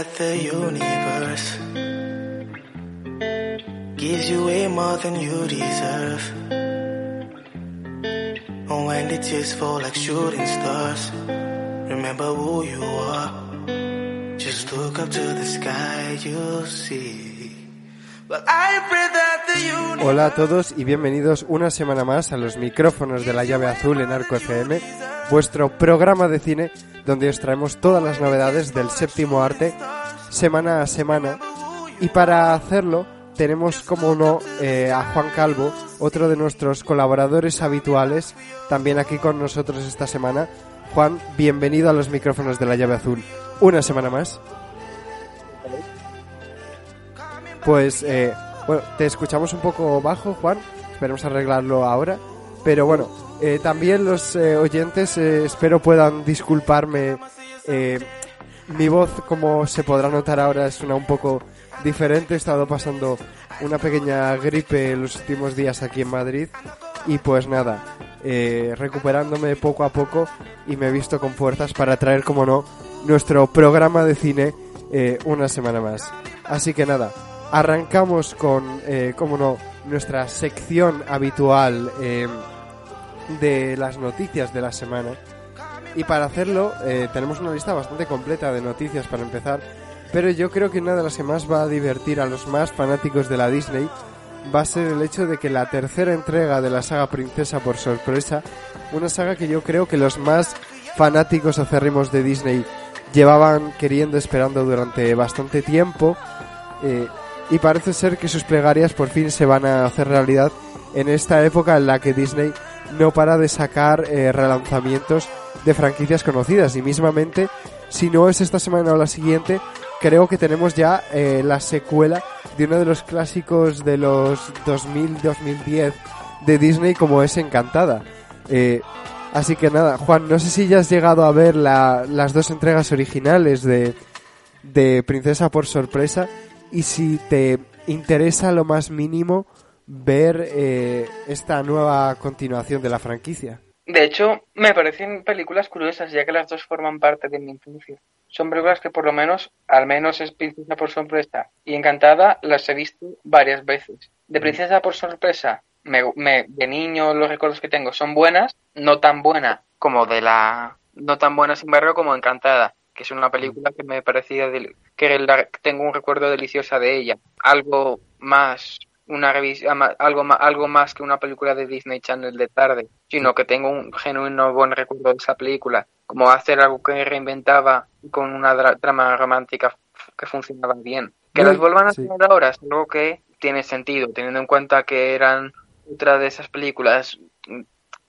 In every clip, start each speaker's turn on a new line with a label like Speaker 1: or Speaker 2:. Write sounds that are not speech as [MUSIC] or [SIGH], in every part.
Speaker 1: that the universe. Gives you way more than you deserve.
Speaker 2: Hola a todos y bienvenidos una semana más a los micrófonos de la llave azul en Arco FM, vuestro programa de cine donde os traemos todas las novedades del séptimo arte semana a semana. Y para hacerlo tenemos como no eh, a Juan Calvo, otro de nuestros colaboradores habituales, también aquí con nosotros esta semana. Juan, bienvenido a los micrófonos de la llave azul. Una semana más. Pues, eh, bueno, te escuchamos un poco bajo, Juan. Esperemos arreglarlo ahora. Pero bueno, eh, también los eh, oyentes eh, espero puedan disculparme. mi voz, como se podrá notar ahora, es una un poco diferente. He estado pasando una pequeña gripe los últimos días aquí en Madrid. Y pues nada, recuperándome poco a poco y me he visto con fuerzas para traer, como no, nuestro programa de cine una semana más. Así que nada, arrancamos con, como no, nuestra sección habitual de las noticias de la semana. Y para hacerlo eh, tenemos una lista bastante completa de noticias para empezar. Pero yo creo que una de las que más va a divertir a los más fanáticos de la Disney va a ser el hecho de que la tercera entrega de la saga Princesa por sorpresa, una saga que yo creo que los más fanáticos acérrimos de Disney llevaban queriendo, esperando durante bastante tiempo, eh, y parece ser que sus plegarias por fin se van a hacer realidad en esta época en la que Disney no para de sacar eh, relanzamientos de franquicias conocidas y mismamente si no es esta semana o la siguiente creo que tenemos ya eh, la secuela de uno de los clásicos de los 2000-2010 de Disney como es Encantada. Eh, así que nada, Juan, no sé si ya has llegado a ver la- las dos entregas originales de, de Princesa por sorpresa y si te interesa lo más mínimo ver eh, esta nueva continuación de la franquicia.
Speaker 3: De hecho, me parecen películas curiosas, ya que las dos forman parte de mi infancia. Son películas que por lo menos, al menos es Princesa por sorpresa y Encantada, las he visto varias veces. De Princesa por sorpresa, me, me- de niño los recuerdos que tengo son buenas, no tan buena como de la, no tan buena sin embargo como Encantada, que es una película que me parecía del- que la- tengo un recuerdo deliciosa de ella. Algo más una revisión, algo más, algo más que una película de Disney Channel de tarde, sino que tengo un genuino buen recuerdo de esa película, como hacer algo que reinventaba con una trama romántica que funcionaba bien. Que las vuelvan a
Speaker 2: sí.
Speaker 3: hacer ahora es algo que tiene sentido, teniendo en cuenta que eran otra de esas películas mm,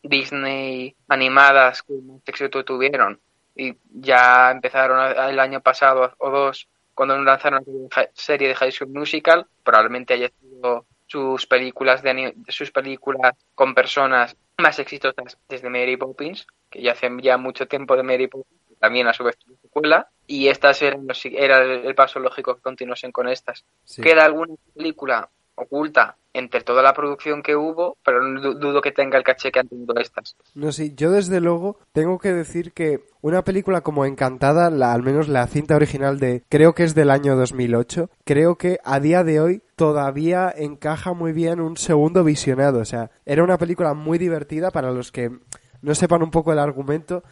Speaker 3: Disney animadas que más éxito tuvieron y ya empezaron el año pasado o dos cuando lanzaron la serie de High School Musical, probablemente haya sido sus películas de sus películas con personas más exitosas desde Mary Poppins, que ya hace ya mucho tiempo de Mary Poppins, también a su vez su secuela, y estas eran los- era el el paso lógico que continuasen con estas.
Speaker 2: Sí.
Speaker 3: Queda alguna película oculta entre toda la producción que hubo, pero no du- dudo que tenga el caché que han tenido estas.
Speaker 2: No sé, yo desde luego tengo que decir que una película como Encantada, la, al menos la cinta original de, creo que es del año 2008, creo que a día de hoy todavía encaja muy bien un segundo visionado. O sea, era una película muy divertida para los que no sepan un poco el argumento.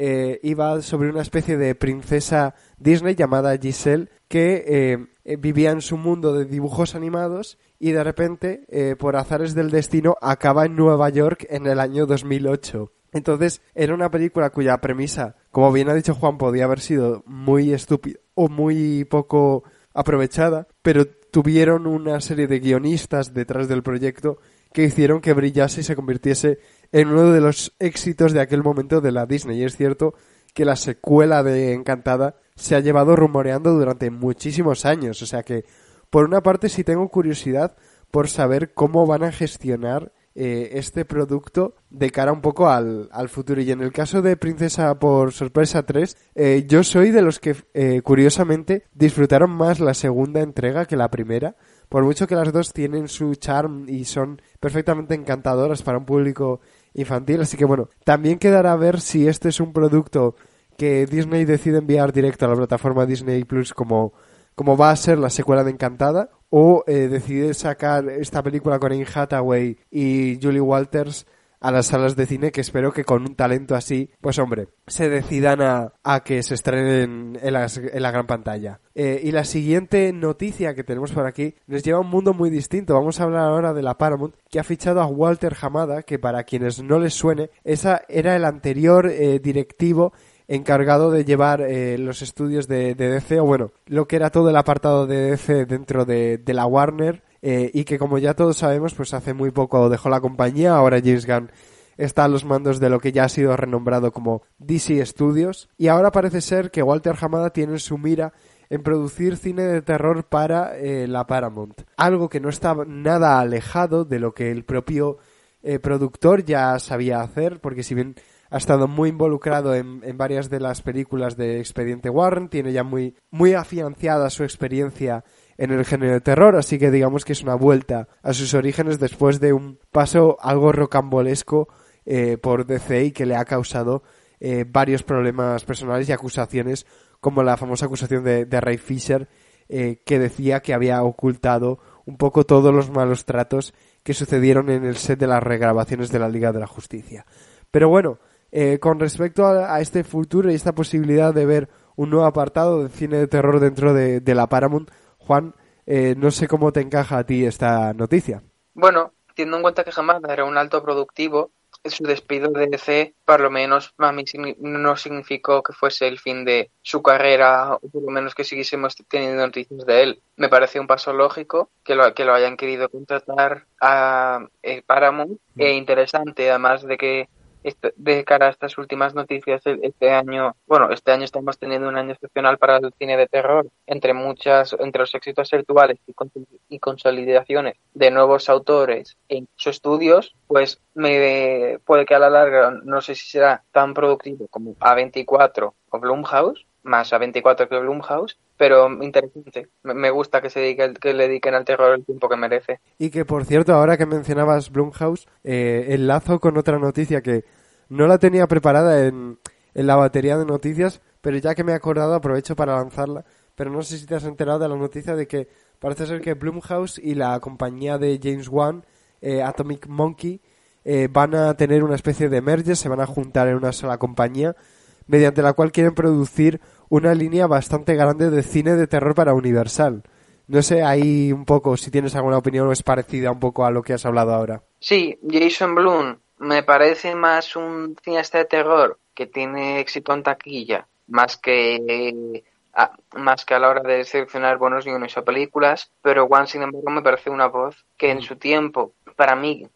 Speaker 2: eh, iba sobre una especie de princesa Disney llamada Giselle que eh, vivía en su mundo de dibujos animados y de repente, eh, por azares del destino, acaba en Nueva York en el año 2008. Entonces, era una película cuya premisa como bien ha dicho Juan, podía haber sido muy estúpida o muy poco aprovechada, pero tuvieron una serie de guionistas detrás del proyecto que hicieron que brillase y se convirtiese en uno de los éxitos de aquel momento de la Disney. Y es cierto que la secuela de Encantada se ha llevado rumoreando durante muchísimos años. O sea que, por una parte, sí tengo curiosidad por saber cómo van a gestionar eh, este producto de cara un poco al, al, futuro. Y en el caso de Princesa por Sorpresa 3, eh, yo soy de los que, eh, curiosamente, disfrutaron más la segunda entrega que la primera. Por mucho que las dos tienen su charm y son perfectamente encantadoras para un público infantil. Así que bueno, también quedará a ver si este es un producto que Disney decide enviar directo a la plataforma Disney Plus como, como va a ser la secuela de Encantada o eh, decide sacar esta película con Anne Hathaway y Julie Walters a las salas de cine que espero que con un talento así, pues hombre, se decidan a, a que se estrenen en, en la gran pantalla. Eh, y la siguiente noticia que tenemos por aquí nos lleva a un mundo muy distinto. Vamos a hablar ahora de la Paramount que ha fichado a Walter Hamada, que para quienes no les suene, esa era el anterior eh, directivo encargado de llevar eh, los estudios de, DC, o bueno, lo que era todo el apartado de DC dentro de, la Warner, eh, y que como ya todos sabemos, pues hace muy poco dejó la compañía, ahora James Gunn está a los mandos de lo que ya ha sido renombrado como DC Studios, y ahora parece ser que Walter Hamada tiene su mira en producir cine de terror para eh, la Paramount, algo que no está nada alejado de lo que el propio productor ya sabía hacer, porque si bien ha estado muy involucrado en, varias de las películas de Expediente Warren, tiene ya muy, muy afianciada su experiencia en el género de terror, así que digamos que es una vuelta a sus orígenes después de un paso algo rocambolesco eh, por DC y que le ha causado eh, varios problemas personales y acusaciones, como la famosa acusación de, Ray Fisher, eh, que decía que había ocultado un poco todos los malos tratos que sucedieron en el set de las regrabaciones de la Liga de la Justicia. Pero bueno, eh, con respecto a, este futuro y esta posibilidad de ver un nuevo apartado de cine de terror dentro de, la Paramount, Juan, eh, no sé cómo te encaja a ti esta noticia.
Speaker 3: Bueno, teniendo en cuenta que jamás era un alto productivo, su despido de DC, por lo menos a mí no significó que fuese el fin de su carrera, o por lo menos que siguiésemos teniendo noticias de él. Me parece un paso lógico que lo, que lo hayan querido contratar a eh, Paramount, mm. e interesante, además de que de cara a estas últimas noticias este año, bueno, este año estamos teniendo un año excepcional para el cine de terror, entre muchas, entre los éxitos actuales y, consolidaciones de nuevos autores en sus estudios, pues me puede que a la larga no sé si será tan productivo como A24 o Blumhouse, más A24 que Blumhouse, pero interesante. Me gusta que se dedique, que le dediquen al terror el tiempo que merece.
Speaker 2: Y que, por cierto, ahora que mencionabas Blumhouse, eh, enlazo con otra noticia que no la tenía preparada en, en la batería de noticias, pero ya que me he acordado aprovecho para lanzarla. Pero no sé si te has enterado de la noticia de que parece ser que Blumhouse y la compañía de James Wan, eh, Atomic Monkey, eh, van a tener una especie de merge, se van a juntar en una sola compañía, mediante la cual quieren producir una línea bastante grande de cine de terror para Universal. No sé ahí un poco si tienes alguna opinión o es parecida un poco a lo que has hablado ahora.
Speaker 3: Sí, Jason Blum me parece más un cineasta de terror que tiene éxito en taquilla, más que a, más que a la hora de seleccionar buenos guiones o películas, pero Juan, sin embargo, me parece una voz que en mm. su tiempo, para mí,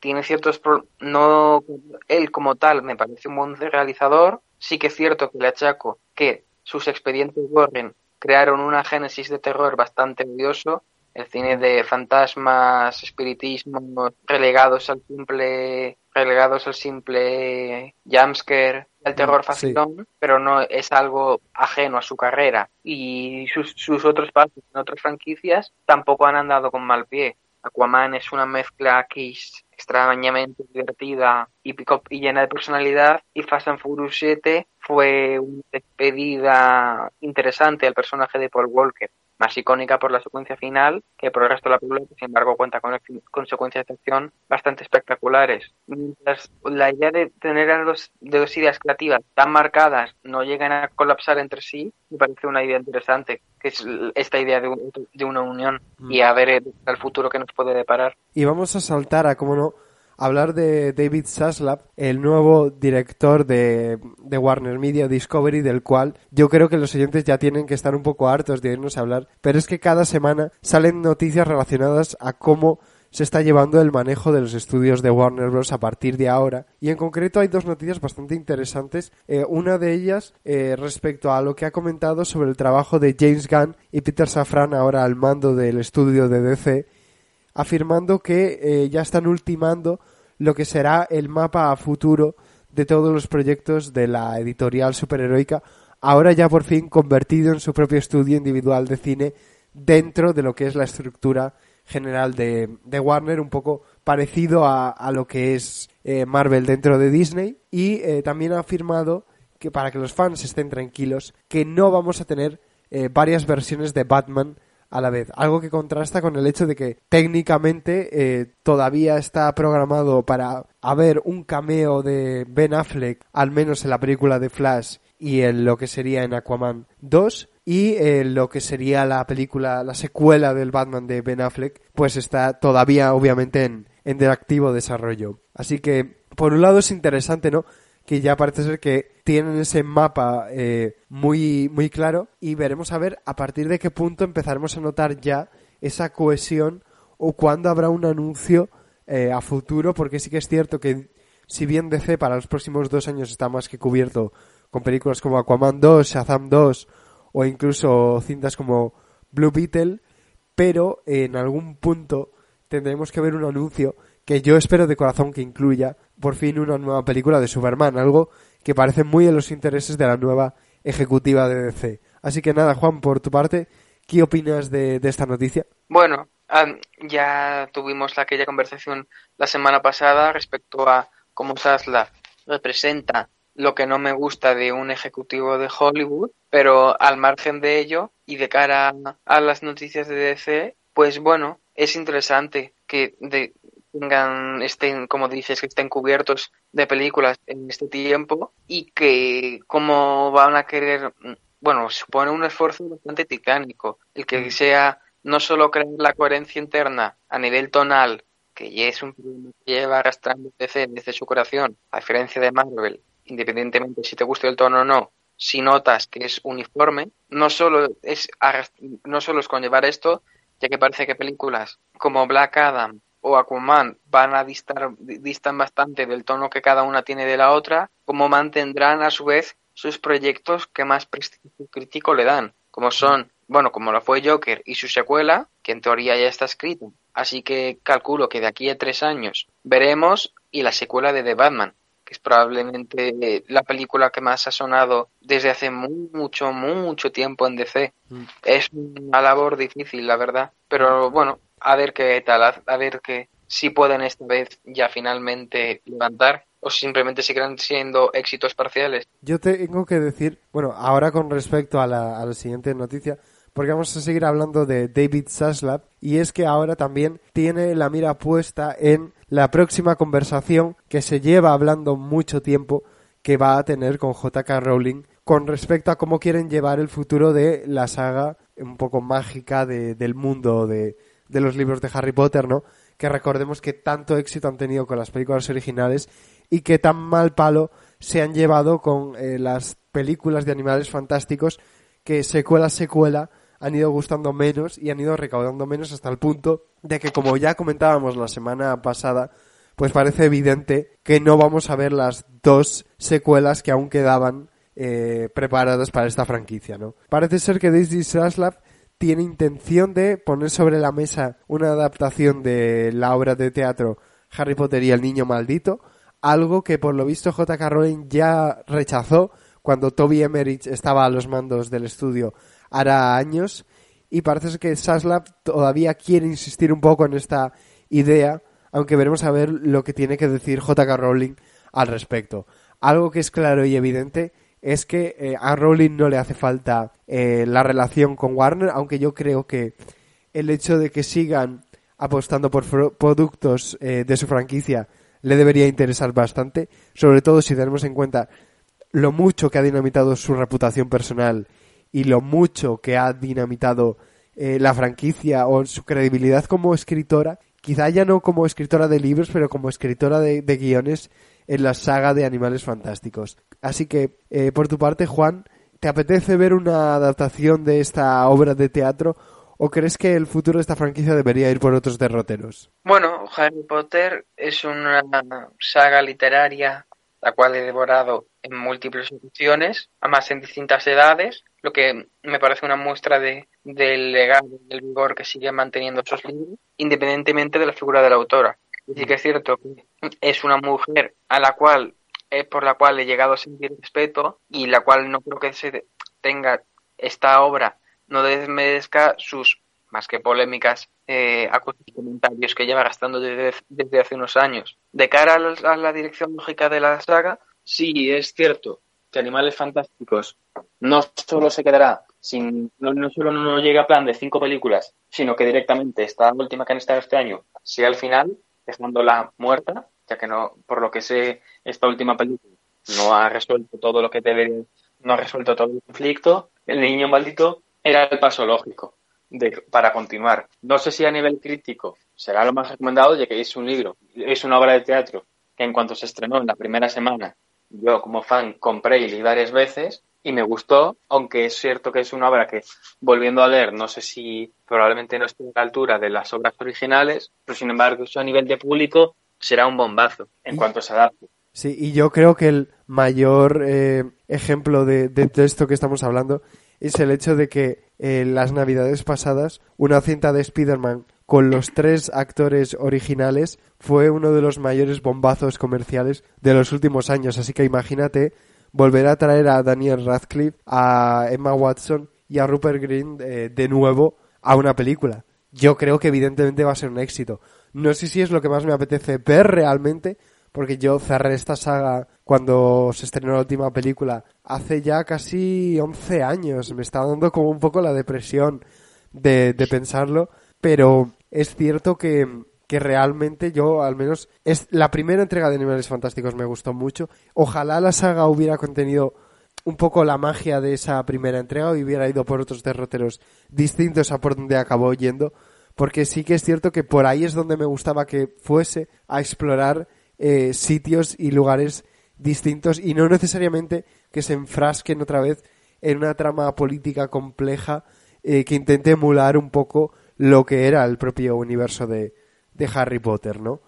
Speaker 3: tiene ciertos... no él como tal me parece un buen realizador, sí que es cierto que le achaco que sus expedientes Warren crearon una génesis de terror bastante odioso el cine de fantasmas, espiritismo, relegados al simple relegados al simple jumpscare, al terror mm, facilón, pero no es algo ajeno a su carrera. Y sus, sus otros pasos en otras franquicias tampoco han andado con mal pie. Aquaman es una mezcla kiss extrañamente divertida y, y llena de personalidad y Fast and Furious 7 fue una despedida interesante al personaje de Paul Walker más icónica por la secuencia final que por el resto de la película, que sin embargo cuenta con consecuencias de acción bastante espectaculares. Mientras la idea de tener a los, de dos ideas creativas tan marcadas no llegan a colapsar entre sí, me parece una idea interesante, que es esta idea de, de una unión y mm. a ver el, el futuro que nos puede deparar.
Speaker 2: Y vamos a saltar a, como no, hablar de David Zaslav, el nuevo director de, de, Warner Media Discovery, del cual yo creo que los oyentes ya tienen que estar un poco hartos de irnos a hablar, pero es que cada semana salen noticias relacionadas a cómo se está llevando el manejo de los estudios de Warner Bros. a partir de ahora. Y en concreto hay dos noticias bastante interesantes. Eh, una de ellas eh, respecto a lo que ha comentado sobre el trabajo de James Gunn y Peter Safran ahora al mando del estudio de DC, afirmando que eh, ya están ultimando lo que será el mapa a futuro de todos los proyectos de la editorial superheroica, ahora ya por fin convertido en su propio estudio individual de cine dentro de lo que es la estructura general de, Warner, un poco parecido a, lo que es eh, Marvel dentro de Disney. Y eh, también ha afirmado que para que los fans estén tranquilos, que no vamos a tener eh, varias versiones de Batman a la vez. Algo que contrasta con el hecho de que técnicamente todavía está programado para haber un cameo de Ben Affleck, al menos en la película de Flash y en lo que sería en Aquaman 2, y eh, lo que sería la película, la secuela del Batman de Ben Affleck, pues está todavía obviamente en, en activo desarrollo. Así que, por un lado es interesante, ¿no? Que ya parece ser que tienen ese mapa eh, muy, muy claro y veremos a ver a partir de qué punto empezaremos a notar ya esa cohesión o cuándo habrá un anuncio eh, a futuro, porque sí que es cierto que si bien DC para los próximos dos años está más que cubierto con películas como Aquaman 2, Shazam 2 o incluso cintas como Blue Beetle, pero en algún punto tendremos que ver un anuncio que yo espero de corazón que incluya por fin una nueva película de Superman, algo que parece muy en los intereses de la nueva ejecutiva de DC. Así que nada, Juan, por tu parte, ¿qué opinas de, esta noticia?
Speaker 3: Bueno, ya tuvimos aquella conversación la semana pasada respecto a cómo Zaslav representa lo que no me gusta de un ejecutivo de Hollywood, pero al margen de ello y de cara a las noticias de DC, pues bueno, es interesante que tengan, estén, como dices, que estén cubiertos de películas en este tiempo y que como van a querer, bueno, supone un esfuerzo bastante titánico, el que sea no solo crear la coherencia interna a nivel tonal, que ya es un problema que lleva arrastrando DC desde su creación, a diferencia de Marvel, independientemente si te guste el tono o no, si notas que es uniforme, no solo es, no solo es conllevar esto, ya que parece que películas como Black Adam o Aquaman van a distar, distan bastante del tono que cada una tiene de la otra, como mantendrán a su vez sus proyectos que más prestigio crítico le dan, como son, bueno, como lo fue Joker y su secuela, que en teoría ya está escrito. Así que calculo que de aquí a tres años veremos y la secuela de The Batman, es probablemente la película que más ha sonado desde hace mucho, mucho tiempo en DC. Mm. Es una labor difícil, la verdad, pero bueno, a ver qué tal, a, ver que si pueden esta vez ya finalmente levantar o simplemente seguirán siendo éxitos parciales.
Speaker 2: Yo tengo que decir, bueno, ahora con respecto a la, a la siguiente noticia, porque vamos a seguir hablando de David Zaslav y es que ahora también tiene la mira puesta en la próxima conversación que se lleva hablando mucho tiempo que va a tener con JK Rowling con respecto a cómo quieren llevar el futuro de la saga un poco mágica de, del mundo de, de los libros de Harry Potter, ¿no? Que recordemos que tanto éxito han tenido con las películas originales y que tan mal palo se han llevado con eh, las películas de animales fantásticos que secuela secuela han ido gustando menos y han ido recaudando menos hasta el punto de que, como ya comentábamos la semana pasada, pues parece evidente que no vamos a ver las dos secuelas que aún quedaban eh, preparadas para esta franquicia, ¿no? Parece ser que Daisy Zaslav tiene intención de poner sobre la mesa una adaptación de la obra de teatro Harry Potter y el niño maldito, algo que por lo visto J.K. Rowling ya rechazó cuando Toby Emmerich estaba a los mandos del estudio hará años y parece que Saslav todavía quiere insistir un poco en esta idea, aunque veremos a ver lo que tiene que decir JK Rowling al respecto. Algo que es claro y evidente es que eh, a Rowling no le hace falta eh, la relación con Warner, aunque yo creo que el hecho de que sigan apostando por productos eh, de su franquicia le debería interesar bastante, sobre todo si tenemos en cuenta lo mucho que ha dinamitado su reputación personal y lo mucho que ha dinamitado la franquicia o su credibilidad como escritora quizá ya no como escritora de libros, pero como escritora de, guiones en la saga de Animales Fantásticos. Así que, eh, por tu parte, Juan, ¿te apetece ver una adaptación de esta obra de teatro ¿O crees que el futuro de esta franquicia debería ir por otros derroteros?
Speaker 3: Bueno, Harry Potter es una saga literaria la cual he devorado en múltiples ocasiones, además en distintas edades, lo que me parece una muestra de, del legado, del vigor que sigue manteniendo esos libros, independientemente de la figura de la autora. Y sí que es cierto que es una mujer a la cual es por la cual he llegado a sentir respeto y la cual no creo que se tenga esta obra no desmerezca sus más que polémicas eh, comentarios que lleva gastando desde, desde, hace unos años. De cara a la, dirección lógica de la saga, sí, es cierto que Animales Fantásticos no solo se quedará sin, no, solo no llega a plan de cinco películas, sino que directamente esta última que han estado este año sea al final, dejándola muerta, que no, por lo que sé, esta última película no ha resuelto todo lo que debería, no ha resuelto todo el conflicto. El niño maldito era el paso lógico de, para continuar. No sé si a nivel crítico será lo más recomendado, ya que es un libro, es una obra de teatro que en cuanto se estrenó en la primera semana, yo como fan compré y leí varias veces y me gustó, aunque es cierto que es una obra que, volviendo a leer, no sé si probablemente no esté a la altura de las obras originales, pero sin embargo eso a nivel de público será un bombazo en cuanto se adapte.
Speaker 2: Sí, y yo creo que el mayor eh, ejemplo de, de, esto que estamos hablando es el hecho de que en las navidades pasadas una cinta de Spider-Man con los tres actores originales fue uno de los mayores bombazos comerciales de los últimos años. Así que imagínate volver a traer a Daniel Radcliffe, a Emma Watson y a Rupert Green eh, de nuevo a una película. Yo creo que evidentemente va a ser un éxito. No sé si es lo que más me apetece ver realmente, porque yo cerré esta saga cuando se estrenó la última película hace ya casi 11 años. Me está dando como un poco la depresión de, de pensarlo, pero es cierto que, que realmente yo, al menos, es la primera entrega de Animales Fantásticos me gustó mucho. Ojalá la saga hubiera contenido un poco la magia de esa primera entrega y hubiera ido por otros derroteros distintos a por donde acabó yendo, porque sí que es cierto que por ahí es donde me gustaba que fuese a explorar eh, sitios y lugares distintos y no necesariamente que se enfrasquen otra vez en una trama política compleja eh, que intente emular un poco lo que era el propio universo de, Harry Potter, ¿no?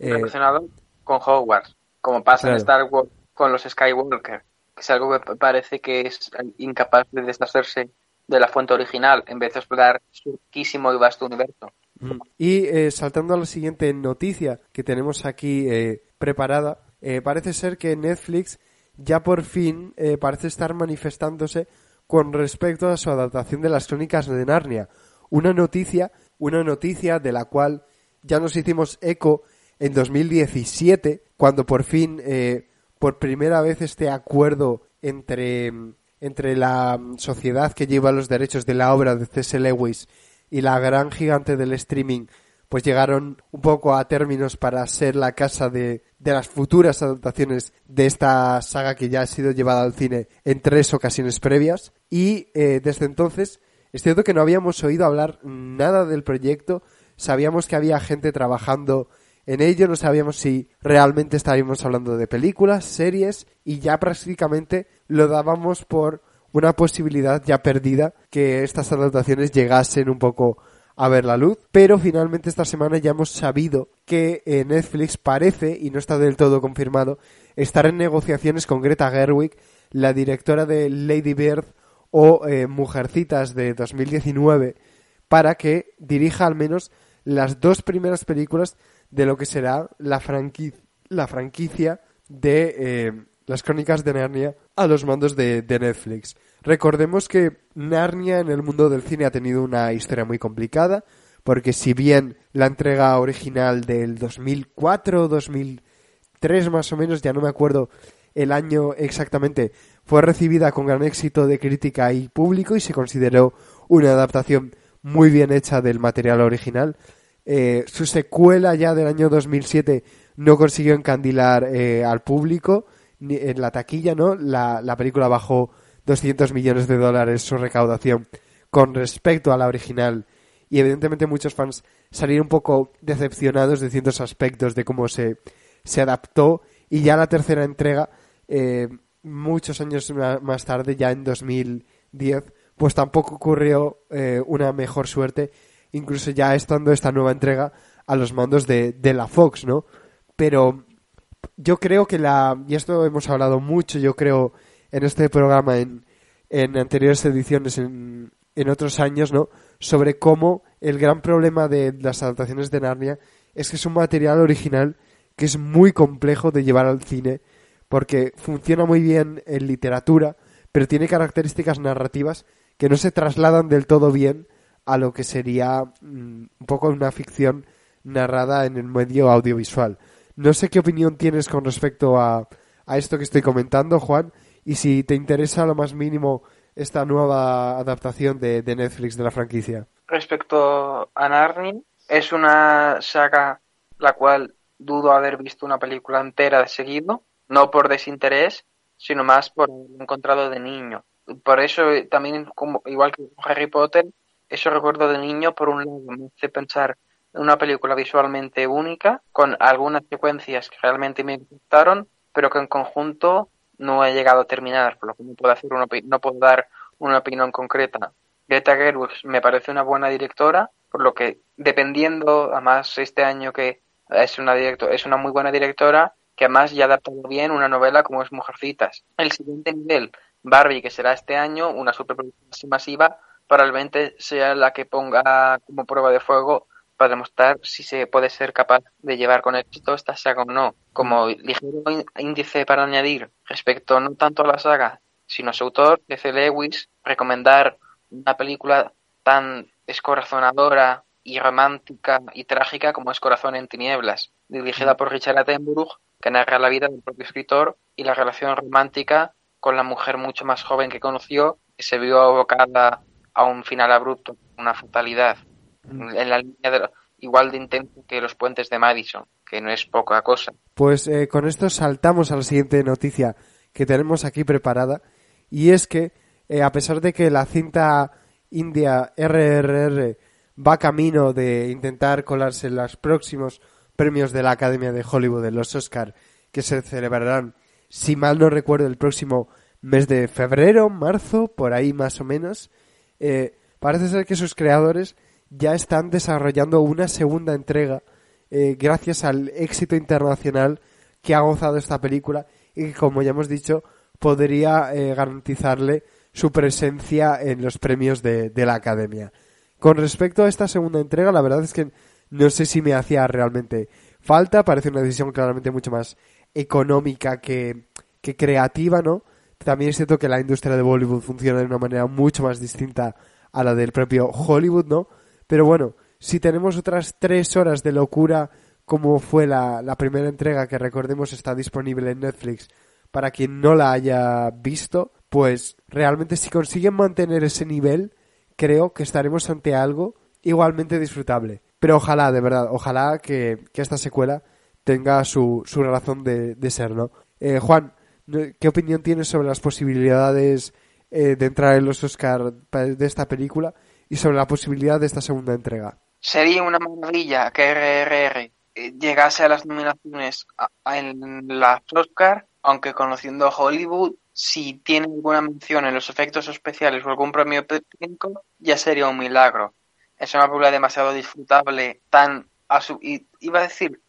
Speaker 3: Eh, Relacionado con Hogwarts, como pasa en Star Wars con los Skywalker, que es algo que parece que es incapaz de deshacerse de la fuente original en vez de explorar su riquísimo y vasto universo.
Speaker 2: Y eh, saltando a la siguiente noticia que tenemos aquí eh, preparada, eh, parece ser que Netflix ya por fin parece estar manifestándose con respecto a su adaptación de las crónicas de Narnia. Una noticia, una noticia de la cual ya nos hicimos eco en 2017, cuando por fin, por primera vez, este acuerdo entre, entre la sociedad que lleva los derechos de la obra de C.S. Lewis y la gran gigante del streaming pues llegaron un poco a términos para ser la casa de, de las futuras adaptaciones de esta saga que ya ha sido llevada al cine en tres ocasiones previas y eh, desde entonces es cierto que no habíamos oído hablar nada del proyecto, sabíamos que había gente trabajando en ello, no sabíamos si realmente estaríamos hablando de películas, series y ya prácticamente lo dábamos por una posibilidad ya perdida que estas adaptaciones llegasen un poco a ver la luz, pero finalmente esta semana ya hemos sabido que eh, Netflix parece, y no está del todo confirmado, estar en negociaciones con Greta Gerwig, la directora de Lady Bird o eh, Mujercitas de 2019, para que dirija al menos las dos primeras películas de lo que será la, la franquicia de eh, las crónicas de Narnia a los mandos de, Netflix. Recordemos que Narnia en el mundo del cine ha tenido una historia muy complicada, porque si bien la entrega original del 2004 2003 más o menos, ya no me acuerdo el año exactamente, fue recibida con gran éxito de crítica y público y se consideró una adaptación muy bien hecha del material original. Eh, su secuela ya del año 2007 no consiguió encandilar eh, al público en la taquilla, ¿no? La, la película bajó 200 millones de dólares su recaudación con respecto a la original. Y evidentemente muchos fans salieron un poco decepcionados de ciertos aspectos de cómo se, se adaptó. Y ya la tercera entrega, eh, muchos años más tarde, ya en 2010, pues tampoco ocurrió eh, una mejor suerte, incluso ya estando esta nueva entrega a los mandos de, de la Fox, ¿no? Pero yo creo que la, y esto hemos hablado mucho, yo creo, en este programa, en, en anteriores ediciones, en, en otros años, ¿no? Sobre cómo el gran problema de las adaptaciones de Narnia es que es un material original que es muy complejo de llevar al cine porque funciona muy bien en literatura, pero tiene características narrativas que no se trasladan del todo bien a lo que sería mm, un poco una ficción narrada en el medio audiovisual. No sé qué opinión tienes con respecto a, a esto que estoy comentando, Juan, y si te interesa lo más mínimo esta nueva adaptación de, de Netflix de la franquicia.
Speaker 3: Respecto a Narnia, es una saga la cual dudo haber visto una película entera de seguido, no por desinterés, sino más por encontrado de niño. Por eso también, como, igual que Harry Potter, eso recuerdo de niño, por un lado, me hace pensar en una película visualmente única, con algunas secuencias que realmente me gustaron, pero que en conjunto no he llegado a terminar, por lo que no puedo, hacer una, no puedo dar una opinión concreta. Greta Gerwig me parece una buena directora, por lo que dependiendo, además este año que es una, directo, es una muy buena directora, que además ya ha adaptado bien una novela como es Mujercitas. El siguiente nivel, Barbie, que será este año, una superproducción masiva, probablemente sea la que ponga como prueba de fuego para demostrar si se puede ser capaz de llevar con éxito esta saga o no. Como ligero índice para añadir respecto no tanto a la saga, sino a su autor, C. Lewis, recomendar una película tan escorazonadora y romántica y trágica como es Corazón en Tinieblas, dirigida por Richard Attenborough, que narra la vida del propio escritor y la relación romántica con la mujer mucho más joven que conoció, que se vio abocada a un final abrupto, una fatalidad en la línea de igual de intenso que los puentes de Madison, que no es poca cosa.
Speaker 2: Pues eh, con esto saltamos a la siguiente noticia que tenemos aquí preparada y es que eh, a pesar de que la cinta india RRR va camino de intentar colarse en los próximos premios de la Academia de Hollywood de los Oscar que se celebrarán, si mal no recuerdo, el próximo mes de febrero, marzo, por ahí más o menos, eh, parece ser que sus creadores ya están desarrollando una segunda entrega eh, gracias al éxito internacional que ha gozado esta película y que, como ya hemos dicho, podría eh, garantizarle su presencia en los premios de, de, la Academia. Con respecto a esta segunda entrega, la verdad es que no sé si me hacía realmente falta, parece una decisión claramente mucho más económica que, que creativa, ¿no? También es cierto que la industria de Bollywood funciona de una manera mucho más distinta a la del propio Hollywood, ¿no? Pero bueno, si tenemos otras tres horas de locura, como fue la, la primera entrega, que recordemos está disponible en Netflix, para quien no la haya visto, pues realmente si consiguen mantener ese nivel, creo que estaremos ante algo igualmente disfrutable. Pero ojalá, de verdad, ojalá que, que esta secuela tenga su, su razón de, de ser, ¿no? Eh, Juan, ¿qué opinión tienes sobre las posibilidades eh, de entrar en los Oscar de esta película? y sobre la posibilidad de esta segunda entrega.
Speaker 3: Sería una maravilla que RRR eh, llegase a las nominaciones en las Oscar, aunque conociendo a Hollywood, si tiene alguna mención en los efectos especiales o algún premio técnico, ya sería un milagro. Es una película demasiado disfrutable, tan a su, iba a decir,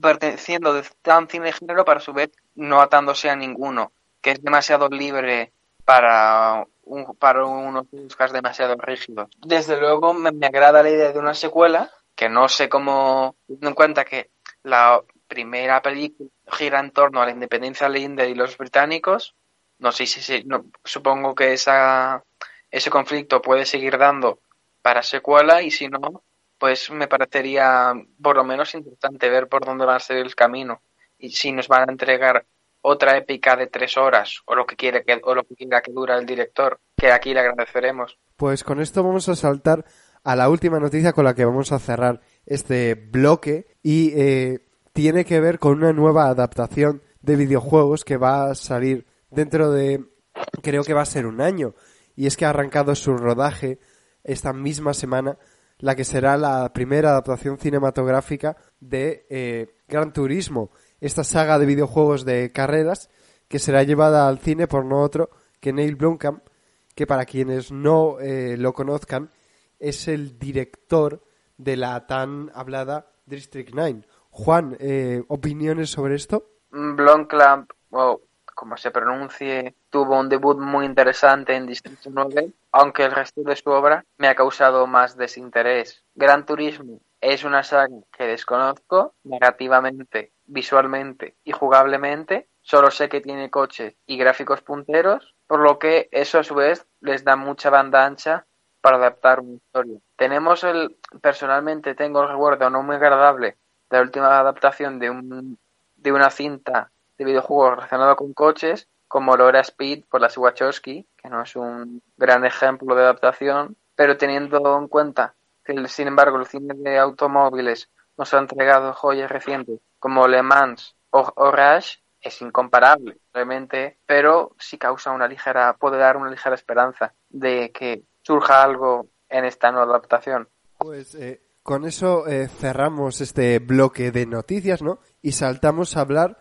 Speaker 3: perteneciendo de tan cine género para su vez no atándose a ninguno, que es demasiado libre para un, para unos Oscars demasiado rígidos. Desde luego me, agrada la idea de una secuela, que no sé cómo, teniendo en cuenta que la primera película gira en torno a la independencia de India y los británicos, no sé si, si supongo que esa, ese conflicto puede seguir dando para secuela y si no, pues me parecería por lo menos interesante ver por dónde va a ser el camino y si nos van a entregar otra épica de tres horas o lo que quiere que, o lo que quiera que dura el director, que aquí le agradeceremos.
Speaker 2: Pues con esto vamos a saltar a la última noticia con la que vamos a cerrar este bloque y eh, tiene que ver con una nueva adaptación de videojuegos que va a salir dentro de creo que va a ser un año y es que ha arrancado su rodaje esta misma semana la que será la primera adaptación cinematográfica de eh, Gran Turismo, esta saga de videojuegos de carreras que será llevada al cine por no otro que Neil Blomkamp, que para quienes no eh, lo conozcan es el director de la tan hablada District 9. Juan, eh, ¿opiniones sobre esto?
Speaker 3: Blomkamp, wow, como se pronuncie, tuvo un debut muy interesante en District 9, aunque el resto de su obra me ha causado más desinterés. Gran Turismo es una saga que desconozco negativamente, visualmente y jugablemente. Solo sé que tiene coches y gráficos punteros, por lo que eso a su vez les da mucha banda ancha para adaptar una historia. Tenemos el, personalmente tengo el recuerdo no muy agradable de la última adaptación de un, de una cinta de videojuegos relacionado con coches, como lo era Speed por la Wachowski, que no es un gran ejemplo de adaptación, pero teniendo en cuenta que, sin embargo, el cine de automóviles nos ha entregado joyas recientes como Le Mans o, o es incomparable, realmente, pero sí causa una ligera, puede dar una ligera esperanza de que surja algo en esta nueva adaptación.
Speaker 2: Pues eh, con eso eh, cerramos este bloque de noticias, ¿no? Y saltamos a hablar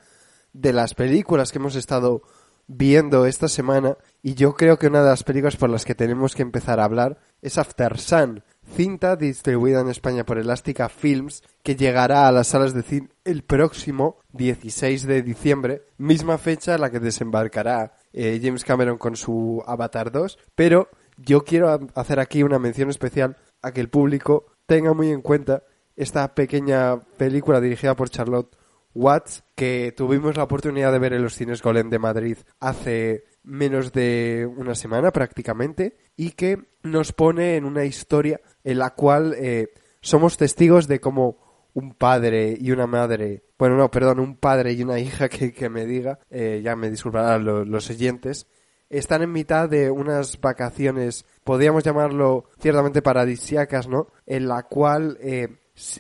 Speaker 2: de las películas que hemos estado viendo esta semana y yo creo que una de las películas por las que tenemos que empezar a hablar es After Sun, cinta distribuida en España por Elástica Films que llegará a las salas de cine el próximo 16 de diciembre, misma fecha a la que desembarcará eh, James Cameron con su Avatar 2, pero yo quiero hacer aquí una mención especial a que el público tenga muy en cuenta esta pequeña película dirigida por Charlotte Watts que tuvimos la oportunidad de ver en los cines Golem de Madrid hace menos de una semana prácticamente y que nos pone en una historia en la cual eh, somos testigos de cómo un padre y una madre, bueno, no, perdón, un padre y una [LAUGHS] hija que, que me diga, eh, ya me disculparán los, oyentes, están en mitad de unas vacaciones, podríamos llamarlo ciertamente paradisiacas, ¿no? En la cual eh,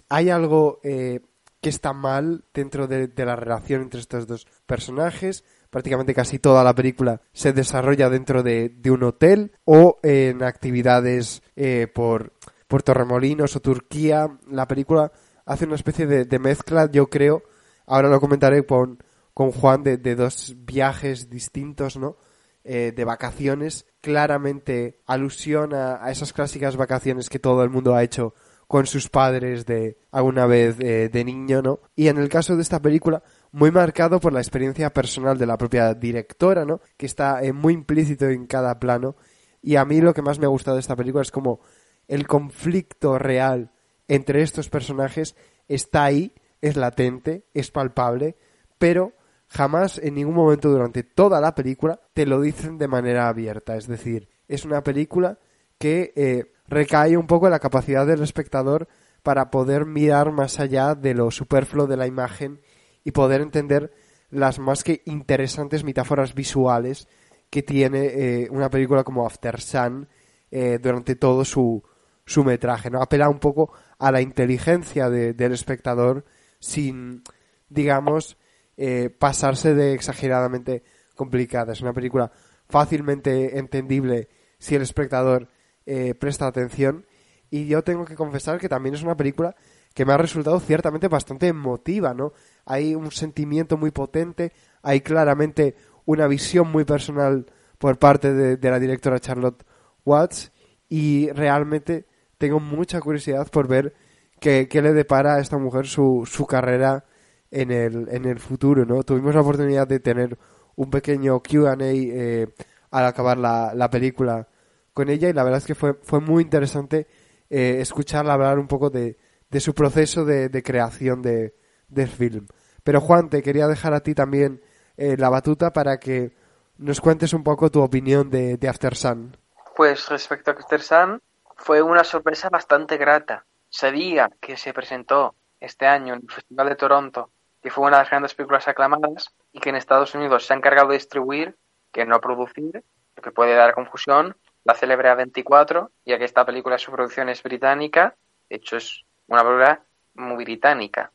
Speaker 2: hay algo eh, que está mal dentro de, la relación entre estos dos personajes. Prácticamente casi toda la película se desarrolla dentro de, un hotel o en actividades eh, por, por Torremolinos o Turquía. La película hace una especie de, de mezcla, yo creo, ahora lo comentaré con, con Juan, de, de dos viajes distintos, ¿no? Eh, de vacaciones, claramente alusión a, a, esas clásicas vacaciones que todo el mundo ha hecho con sus padres de alguna vez eh, de niño, ¿no? Y en el caso de esta película, muy marcado por la experiencia personal de la propia directora, ¿no? Que está eh, muy implícito en cada plano. Y a mí lo que más me ha gustado de esta película es como el conflicto real entre estos personajes está ahí, es latente, es palpable, pero jamás en ningún momento durante toda la película te lo dicen de manera abierta. Es decir, es una película que eh, recae un poco en la capacidad del espectador para poder mirar más allá de lo superfluo de la imagen y poder entender las más que interesantes metáforas visuales que tiene eh, una película como After Sun eh, durante todo su, su metraje. ¿no? Apela un poco a la inteligencia de, del espectador sin, digamos, eh, pasarse de exageradamente complicada. Es una película fácilmente entendible si el espectador eh, presta atención. Y yo tengo que confesar que también es una película que me ha resultado ciertamente bastante emotiva, ¿no? Hay un sentimiento muy potente, hay claramente una visión muy personal por parte de, la directora Charlotte Watts y realmente tengo mucha curiosidad por ver qué, qué le depara a esta mujer su, su carrera en el, en el futuro, ¿no? Tuvimos la oportunidad de tener un pequeño Q&A eh, al acabar la, la, película con ella y la verdad es que fue, fue muy interesante eh, escucharla hablar un poco de, de su proceso de, creación de, del film. Pero Juan, te quería dejar a ti también eh, la batuta para que nos cuentes un poco tu opinión de, de After Sun.
Speaker 3: Pues respecto a After Sun, fue una sorpresa bastante grata. Sabía que se presentó este año en el Festival de Toronto que fue una de las grandes películas aclamadas y que en Estados Unidos se ha encargado de distribuir, que no producir, lo que puede dar confusión, la célebre A24, ya que esta película su producción es británica, de hecho es una película muy británica,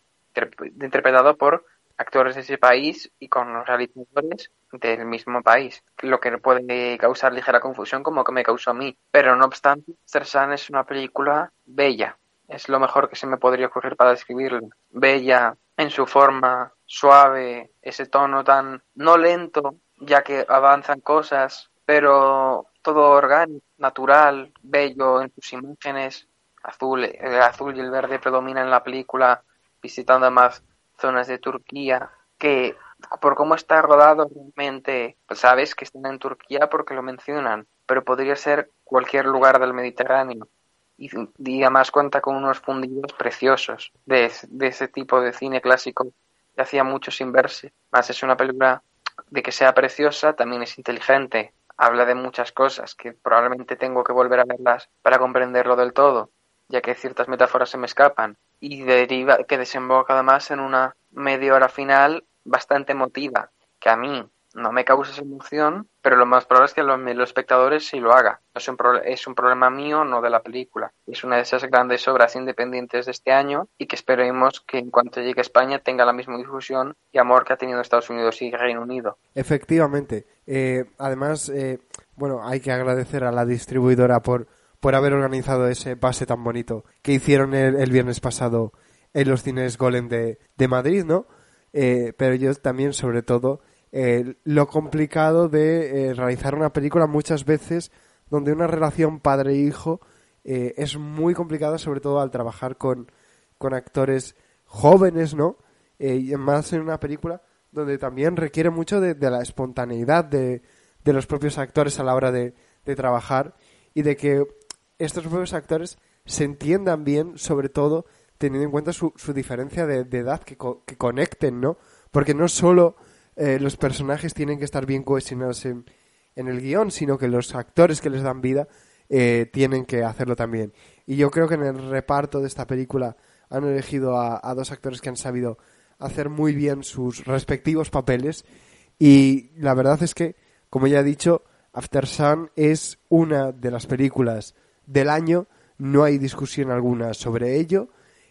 Speaker 3: interpretado por actores de ese país y con los realizadores del mismo país, lo que puede causar ligera confusión como que me causó a mí. Pero no obstante, Sersan es una película bella, es lo mejor que se me podría ocurrir para describirla. Bella en su forma suave, ese tono tan no lento, ya que avanzan cosas, pero todo orgánico, natural, bello en sus imágenes, azul, el azul y el verde predominan en la película, visitando más zonas de Turquía, que por cómo está rodado realmente, pues sabes que están en Turquía porque lo mencionan, pero podría ser cualquier lugar del Mediterráneo. Y, y además cuenta con unos fundidos preciosos de, de ese tipo de cine clásico que hacía mucho sin verse. Más es una película de que sea preciosa, también es inteligente, habla de muchas cosas que probablemente tengo que volver a verlas para comprenderlo del todo, ya que ciertas metáforas se me escapan, y deriva, que desemboca además en una media hora final bastante emotiva, que a mí no me causa esa emoción, pero lo más probable es que los, espectadores sí lo haga. Es un, es un problema mío, no de la película. Es una de esas grandes obras independientes de este año y que esperemos que en cuanto llegue a España tenga la misma difusión y amor que ha tenido Estados Unidos y Reino Unido.
Speaker 2: Efectivamente. Eh, además, eh, bueno, hay que agradecer a la distribuidora por, por haber organizado ese pase tan bonito que hicieron el, el viernes pasado en los cines Golem de, de Madrid, ¿no? Eh, pero yo también, sobre todo, eh, lo complicado de eh, realizar una película muchas veces donde una relación padre-hijo eh, es muy complicada, sobre todo al trabajar con, con actores jóvenes, ¿no? Y más en una película donde también requiere mucho de, de la espontaneidad de, de, los propios actores a la hora de, de trabajar y de que estos propios actores se entiendan bien, sobre todo teniendo en cuenta su, su diferencia de, de edad, que, co que, conecten, ¿no? Porque no solo eh, los personajes tienen que estar bien cohesionados en, en, el guion, sino que los actores que les dan vida eh, tienen que hacerlo también. Y yo creo que en el reparto de esta película han elegido a, dos actores que han sabido hacer muy bien sus respectivos papeles y la verdad es que, como ya he dicho, After Sun es una de las películas del año, no hay discusión alguna sobre ello.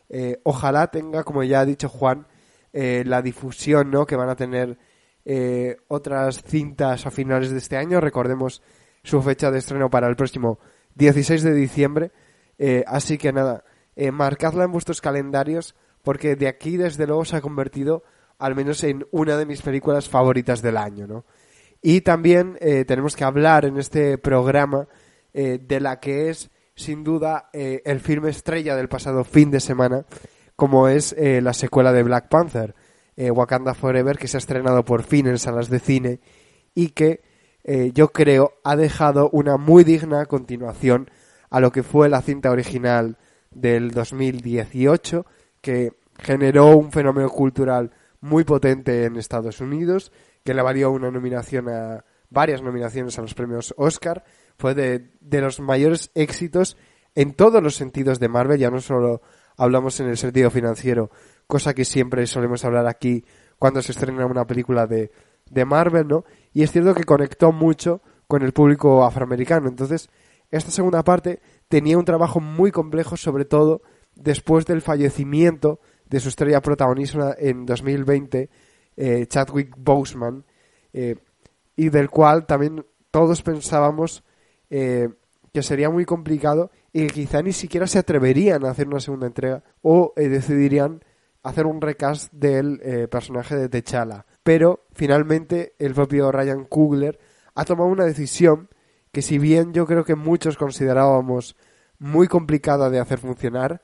Speaker 2: Eh, ojalá tenga, como ya ha dicho Juan, eh, la difusión ¿no? que van a tener eh, otras cintas a finales de este año. Recordemos su fecha de estreno para el próximo 16 de diciembre. Eh, así que nada, eh, marcadla en vuestros calendarios porque de aquí desde luego se ha convertido al menos en una de mis películas favoritas del año, ¿no? Y también tenemos que hablar en este programa de la que es sin duda el filme estrella del pasado fin de semana, como es la secuela de Black Panther, eh, Wakanda Forever, que se ha estrenado por fin en salas de cine y que eh, yo creo ha dejado una muy digna continuación a lo que fue la cinta original del 2018, que generó un fenómeno cultural muy potente en Estados Unidos, que le valió una nominación a varias nominaciones a los premios Oscar, fue de, de los mayores éxitos en todos los sentidos de Marvel, ya no solo hablamos en el sentido financiero, cosa que siempre solemos hablar aquí cuando se estrena una película de, de Marvel, ¿no? Y es cierto que conectó mucho con el público afroamericano. Entonces, esta segunda parte tenía un trabajo muy complejo, sobre todo después del fallecimiento de su estrella protagonista en 2020, eh, Chadwick Boseman, eh, y del cual también todos pensábamos eh, que sería muy complicado y que quizá ni siquiera se atreverían a hacer una segunda entrega o eh, decidirían hacer un recast del eh, personaje de T'Challa. Pero finalmente el propio Ryan Coogler ha tomado una decisión que si bien yo creo que muchos considerábamos muy complicada de hacer funcionar,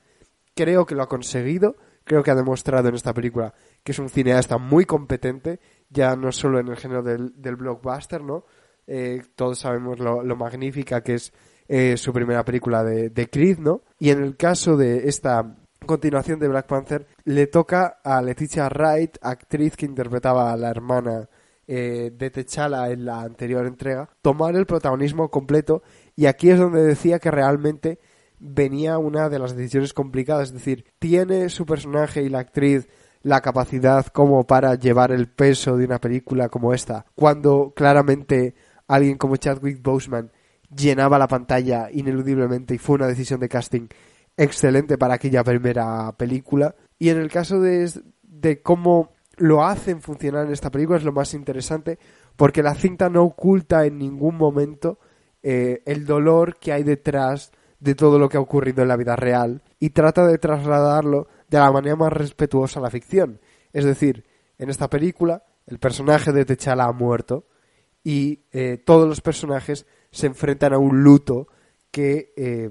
Speaker 2: creo que lo ha conseguido, creo que ha demostrado en esta película que es un cineasta muy competente, ya no solo en el género del, del blockbuster, ¿no? Eh, todos sabemos lo, lo, magnífica que es eh, su primera película de, de Creed, ¿no? Y en el caso de esta continuación de Black Panther, le toca a Leticia Wright, actriz que interpretaba a la hermana eh, de T'Challa en la anterior entrega, tomar el protagonismo completo. Y aquí es donde decía que realmente venía una de las decisiones complicadas, es decir, tiene su personaje y la actriz la capacidad como para llevar el peso de una película como esta, cuando claramente alguien como Chadwick Boseman llenaba la pantalla ineludiblemente y fue una decisión de casting excelente para aquella primera película. Y en el caso de, de cómo lo hacen funcionar en esta película es lo más interesante porque la cinta no oculta en ningún momento eh, el dolor que hay detrás de todo lo que ha ocurrido en la vida real y trata de trasladarlo de la manera más respetuosa a la ficción. Es decir, en esta película el personaje de T'Challa ha muerto y eh, todos los personajes se enfrentan a un luto que, eh,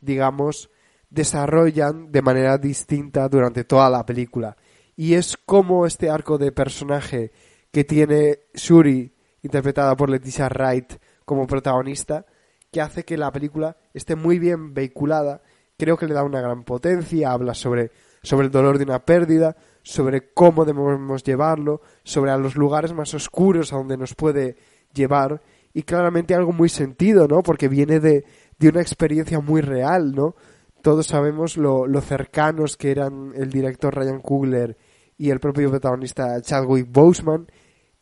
Speaker 2: digamos, desarrollan de manera distinta durante toda la película. Y es como este arco de personaje que tiene Shuri, interpretada por Leticia Wright, como protagonista, que hace que la película esté muy bien vehiculada. Creo que le da una gran potencia, habla sobre, sobre el dolor de una pérdida, sobre cómo debemos llevarlo, sobre a los lugares más oscuros a donde nos puede llevar y claramente algo muy sentido, ¿no? Porque viene de, de una experiencia muy real, ¿no? Todos sabemos lo, lo, cercanos que eran el director Ryan Coogler y el propio protagonista Chadwick Boseman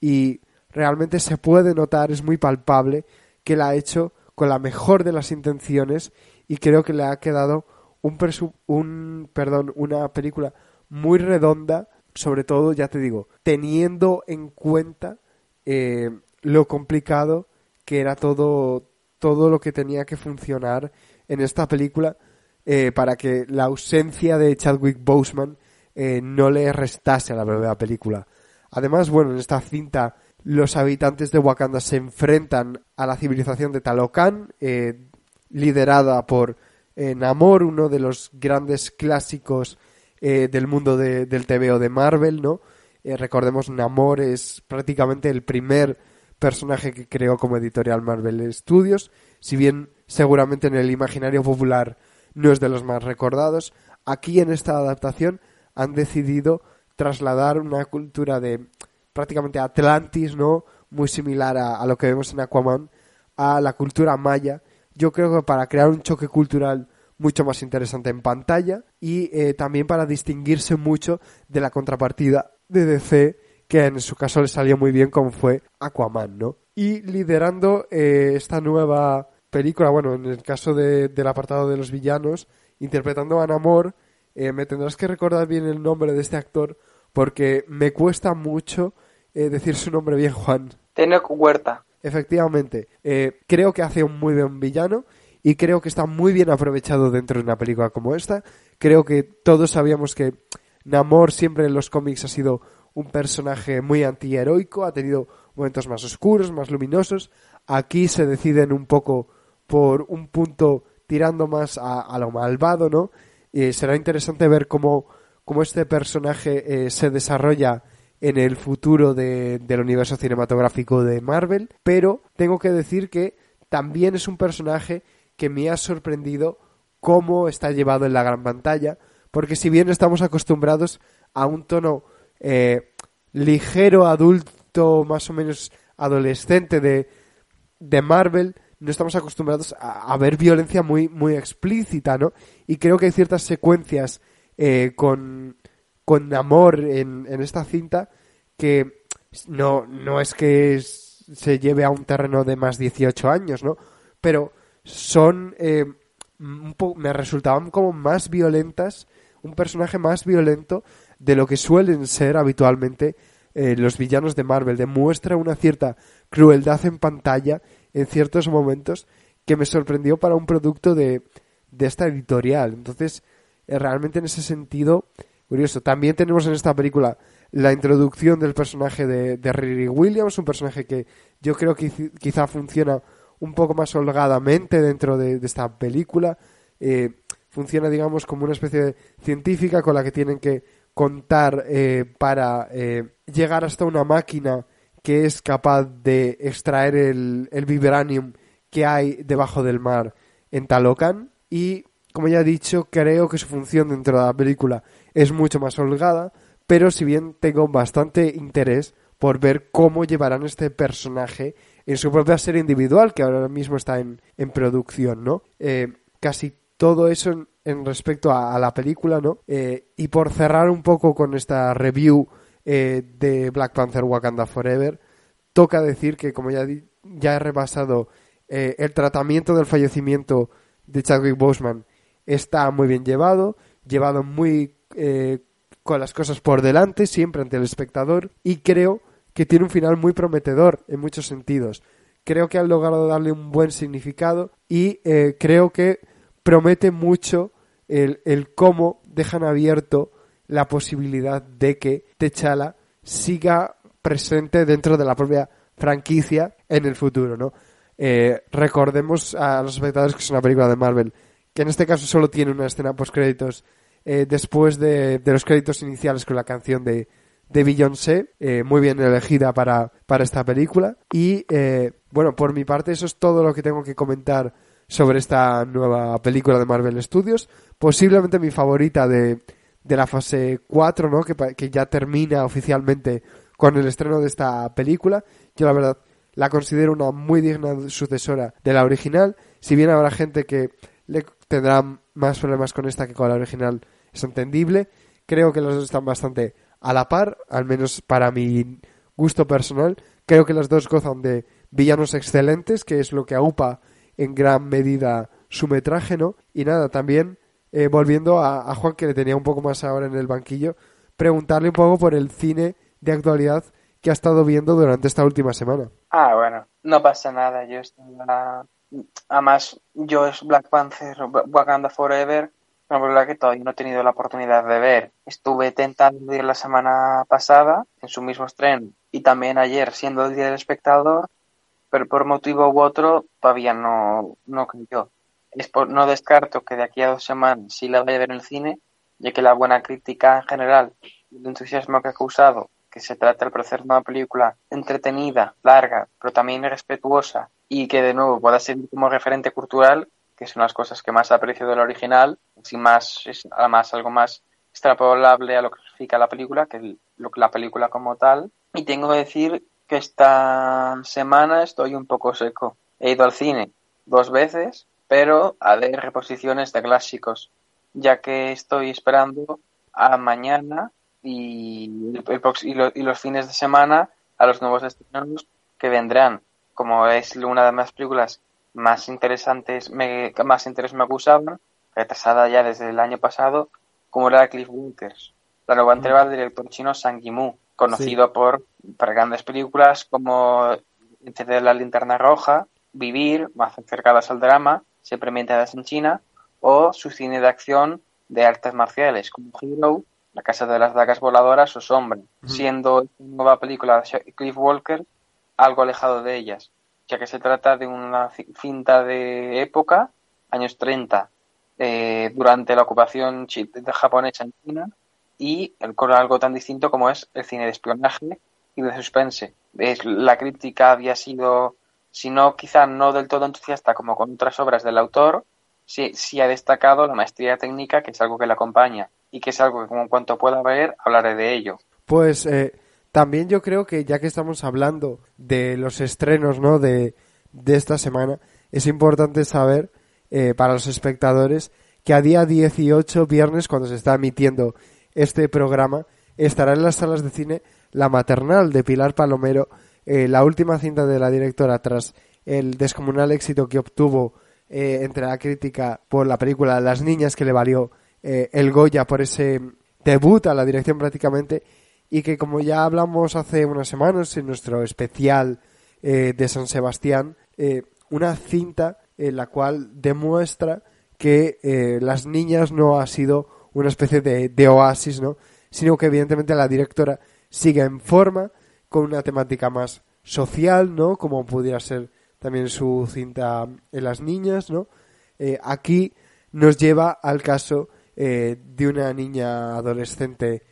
Speaker 2: y realmente se puede notar, es muy palpable que la ha hecho con la mejor de las intenciones y creo que le ha quedado un, un perdón, una película muy redonda, sobre todo, ya te digo, teniendo en cuenta eh, lo complicado que era todo, todo lo que tenía que funcionar en esta película eh, para que la ausencia de Chadwick Boseman eh, no le restase a la verdadera película. Además, bueno, en esta cinta los habitantes de Wakanda se enfrentan a la civilización de Talocan, liderada por Namor, uno de los grandes clásicos eh, del mundo de, del TVO de Marvel, ¿no? Eh, recordemos, Namor es prácticamente el primer personaje que creó como editorial Marvel Studios, si bien seguramente en el imaginario popular no es de los más recordados, aquí en esta adaptación han decidido trasladar una cultura de prácticamente Atlantis, ¿no? Muy similar a, lo que vemos en Aquaman, a la cultura maya. Yo creo que para crear un choque cultural mucho más interesante en pantalla y eh, también para distinguirse mucho de la contrapartida de DC que en su caso le salió muy bien como fue Aquaman, ¿no? Y liderando eh, esta nueva película, bueno, en el caso de, del apartado de los villanos, interpretando a Namor, eh, me tendrás que recordar bien el nombre de este actor porque me cuesta mucho decir su nombre bien, [LAUGHS] Juan.
Speaker 3: Tenok Huerta.
Speaker 2: Efectivamente, creo que hace un muy buen villano y creo que está muy bien aprovechado dentro de una película como esta. Creo que todos sabíamos que Namor siempre en los cómics ha sido un personaje muy antiheroico, ha tenido momentos más oscuros, más luminosos. Aquí se deciden un poco por un punto tirando más a, lo malvado, ¿no? Y será interesante ver cómo, cómo este personaje eh, se desarrolla en el futuro de, del universo cinematográfico de Marvel, pero tengo que decir que también es un personaje que me ha sorprendido cómo está llevado en la gran pantalla, porque si bien estamos acostumbrados a un tono eh, ligero, adulto, más o menos adolescente de, de Marvel, no estamos acostumbrados a, ver violencia muy, muy explícita, ¿no? Y creo que hay ciertas secuencias eh, con, con amor en, en esta cinta que no, no es que se lleve a un terreno de más 18 años, ¿no? Pero son eh, me resultaban como más violentas, un personaje más violento de lo que suelen ser habitualmente eh, los villanos de Marvel. Demuestra una cierta crueldad en pantalla en ciertos momentos que me sorprendió para un producto de, de esta editorial. Entonces, eh, realmente en ese sentido, curioso. También tenemos en esta película la introducción del personaje de, de Riri Williams, un personaje que yo creo que quizá funciona un poco más holgadamente dentro de, esta película. Eh, funciona, digamos, como una especie de científica con la que tienen que contar eh, para eh, llegar hasta una máquina que es capaz de extraer el, el vibranium que hay debajo del mar en Talocan. Y, como ya he dicho, creo que su función dentro de la película es mucho más holgada, pero si bien tengo bastante interés por ver cómo llevarán este personaje en su propia serie individual, que ahora mismo está en, en producción, ¿no? Eh, casi todo eso en, respecto a, la película, ¿no? Eh, y por cerrar un poco con esta review eh, de Black Panther Wakanda Forever, toca decir que, como ya, ya he repasado, el tratamiento del fallecimiento de Chadwick Boseman está muy bien llevado, llevado muy con las cosas por delante, siempre ante el espectador, y creo que tiene un final muy prometedor en muchos sentidos. Creo que han logrado darle un buen significado y eh, creo que promete mucho el, el cómo dejan abierto la posibilidad de que Techala siga presente dentro de la propia franquicia en el futuro, ¿no? Eh, recordemos a los espectadores que es una película de Marvel, que en este caso solo tiene una escena post créditos eh, después de, los créditos iniciales con la canción de, de Beyoncé, eh, muy bien elegida para, para esta película. Y bueno, por mi parte eso es todo lo que tengo que comentar sobre esta nueva película de Marvel Studios. Posiblemente mi favorita de, de la fase 4, ¿no? Que, que ya termina oficialmente con el estreno de esta película. Yo la verdad la considero una muy digna sucesora de la original, si bien habrá gente que le tendrá más problemas con esta que con la original, es entendible. Creo que las dos están bastante a la par, al menos para mi gusto personal. Creo que las dos gozan de villanos excelentes, que es lo que aupa en gran medida su metraje, ¿no? Y nada, también eh, volviendo a, Juan, que le tenía un poco más ahora en el banquillo, preguntarle un poco por el cine de actualidad que ha estado viendo durante esta última semana.
Speaker 3: Ah, bueno, no pasa nada. Yo estaba. Además, yo es Black Panther, Wakanda Forever, una película que todavía no he tenido la oportunidad de ver. Estuve tentando ir la semana pasada en su mismo estreno y también ayer siendo el día del espectador, pero por motivo u otro todavía no, no creyó. No descarto que de aquí a dos semanas sí la vaya a ver en el cine, ya que la buena crítica en general el entusiasmo que ha causado que se trata del proceso de una película entretenida, larga, pero también respetuosa y que de nuevo pueda servir como referente cultural, que son las cosas que más aprecio del original, sin más, es además algo más extrapolable a lo que significa la película, que la película como tal. Y tengo que decir que esta semana estoy un poco seco. He ido al cine dos veces, pero a ver reposiciones de clásicos, ya que estoy esperando a mañana y, y, los fines de semana a los nuevos estrenos que vendrán. Como es una de las películas más interesantes, me, más interés me acusaban, retrasada ya desde el año pasado, como era Cliff Walkers, la nueva entrega del director chino Sang Yimou, conocido por, por grandes películas como Encender la linterna roja, Vivir, más cercadas al drama, siempre mientras en China, o su cine de acción de artes marciales como Hero la Casa de las Dagas Voladoras o Sombra, siendo esta nueva película de Cliff Walker algo alejado de ellas, ya que se trata de una cinta de época, años 30, eh, durante la ocupación japonesa en China, y con algo tan distinto como es el cine de espionaje y de suspense. Es, la crítica había sido, si no quizá no del todo entusiasta como con otras obras del autor, sí, sí ha destacado la maestría técnica, que es algo que le acompaña y que es algo que como en cuanto pueda ver hablaré de ello.
Speaker 2: Pues eh, también yo creo que ya que estamos hablando de los estrenos ¿no? de, de esta semana, es importante saber eh, para los espectadores que a día 18, viernes, cuando se está emitiendo este programa, estará en las salas de cine La Maternal de Pilar Palomero, eh, la última cinta de la directora tras el descomunal éxito que obtuvo entre la crítica por la película Las Niñas que le valió eh, el Goya por ese debut a la dirección prácticamente y que como ya hablamos hace unas semanas en nuestro especial eh, de San Sebastián, eh, una cinta en la cual demuestra que las niñas no ha sido una especie de, de, oasis, ¿no? sino que evidentemente la directora sigue en forma con una temática más social, ¿no? Como pudiera ser también su cinta en las niñas, ¿no? aquí nos lleva al caso eh, de una niña adolescente